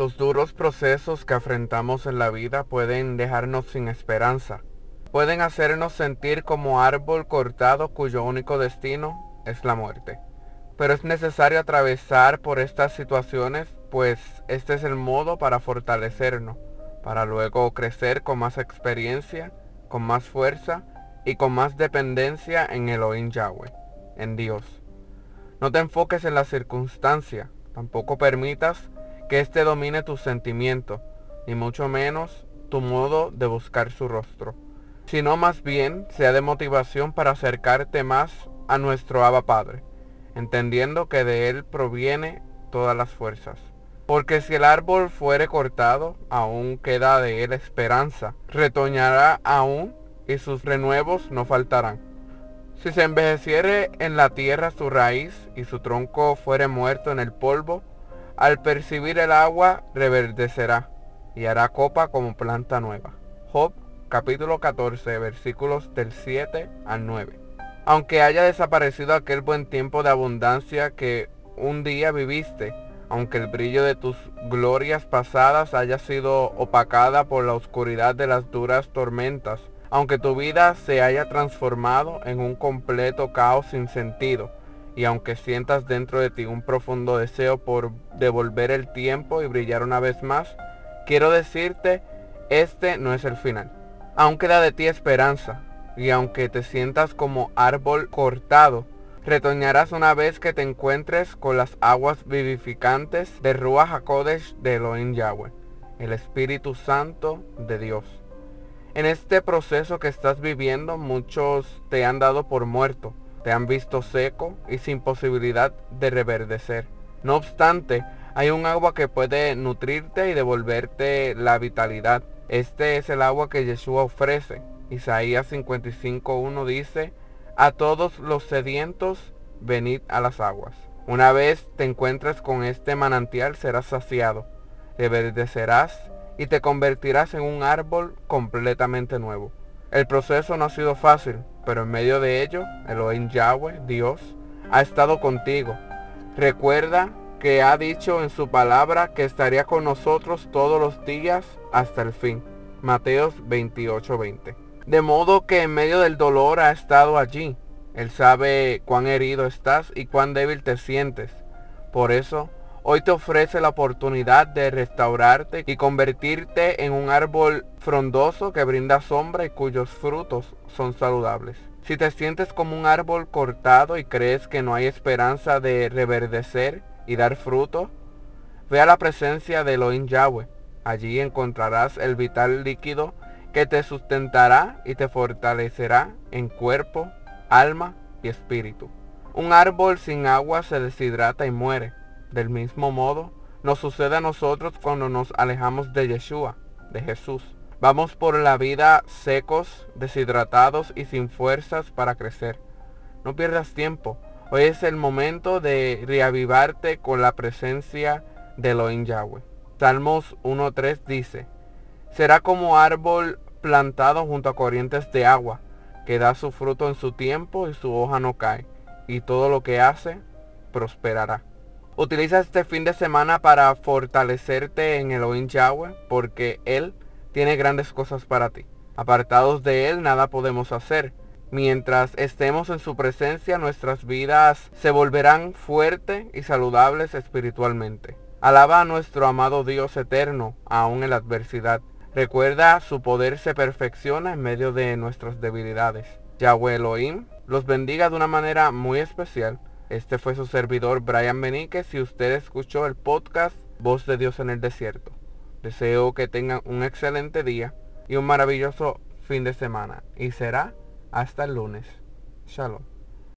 Los duros procesos que afrontamos en la vida pueden dejarnos sin esperanza. Pueden hacernos sentir como árbol cortado cuyo único destino es la muerte. Pero es necesario atravesar por estas situaciones, pues este es el modo para fortalecernos, para luego crecer con más experiencia, con más fuerza y con más dependencia en Elohim Yahweh, en Dios. No te enfoques en la circunstancia, tampoco permitas que éste domine tus sentimientos, ni mucho menos tu modo de buscar su rostro, sino más bien sea de motivación para acercarte más a nuestro Abba Padre, entendiendo que de Él proviene todas las fuerzas. Porque si el árbol fuere cortado, aún queda de él esperanza, retoñará aún y sus renuevos no faltarán. Si se envejeciere en la tierra su raíz y su tronco fuere muerto en el polvo, al percibir el agua reverdecerá y hará copa como planta nueva. Job capítulo 14 versículos del 7 al 9. Aunque haya desaparecido aquel buen tiempo de abundancia que un día viviste, aunque el brillo de tus glorias pasadas haya sido opacada por la oscuridad de las duras tormentas, aunque tu vida se haya transformado en un completo caos sin sentido, y aunque sientas dentro de ti un profundo deseo por devolver el tiempo y brillar una vez más, quiero decirte, este no es el final. Aún queda de ti esperanza, y aunque te sientas como árbol cortado, retoñarás una vez que te encuentres con las aguas vivificantes de Ruach HaKodesh de Elohim Yahweh, el Espíritu Santo de Dios. En este proceso que estás viviendo, muchos te han dado por muerto, te han visto seco y sin posibilidad de reverdecer. No obstante, hay un agua que puede nutrirte y devolverte la vitalidad. Este es el agua que Yeshua ofrece. Isaías 55.1 dice, a todos los sedientos, venid a las aguas. Una vez te encuentres con este manantial, serás saciado, reverdecerás y te convertirás en un árbol completamente nuevo. El proceso no ha sido fácil, pero en medio de ello, Elohim Yahweh, Dios, ha estado contigo. Recuerda que ha dicho en su palabra que estaría con nosotros todos los días hasta el fin. Mateos 28:20. De modo que en medio del dolor ha estado allí. Él sabe cuán herido estás y cuán débil te sientes. Por eso, hoy te ofrece la oportunidad de restaurarte y convertirte en un árbol frondoso que brinda sombra y cuyos frutos son saludables. Si te sientes como un árbol cortado y crees que no hay esperanza de reverdecer y dar fruto, ve a la presencia de Elohim Yahweh. Allí encontrarás el vital líquido que te sustentará y te fortalecerá en cuerpo, alma y espíritu. Un árbol sin agua se deshidrata y muere. Del mismo modo, nos sucede a nosotros cuando nos alejamos de Yeshua, de Jesús. Vamos por la vida secos, deshidratados y sin fuerzas para crecer. No pierdas tiempo. Hoy es el momento de reavivarte con la presencia de Elohim Yahweh. Salmos 1.3 dice, será como árbol plantado junto a corrientes de agua, que da su fruto en su tiempo y su hoja no cae, y todo lo que hace prosperará. Utiliza este fin de semana para fortalecerte en Elohim Yahweh, porque Él tiene grandes cosas para ti. Apartados de Él nada podemos hacer. Mientras estemos en su presencia, nuestras vidas se volverán fuertes y saludables espiritualmente. Alaba a nuestro amado Dios eterno, aún en la adversidad. Recuerda, su poder se perfecciona en medio de nuestras debilidades. Yahweh Elohim los bendiga de una manera muy especial. Este fue su servidor Brian Beníquez y usted escuchó el podcast Voz de Dios en el Desierto. Deseo que tengan un excelente día y un maravilloso fin de semana. Y será hasta el lunes. Shalom.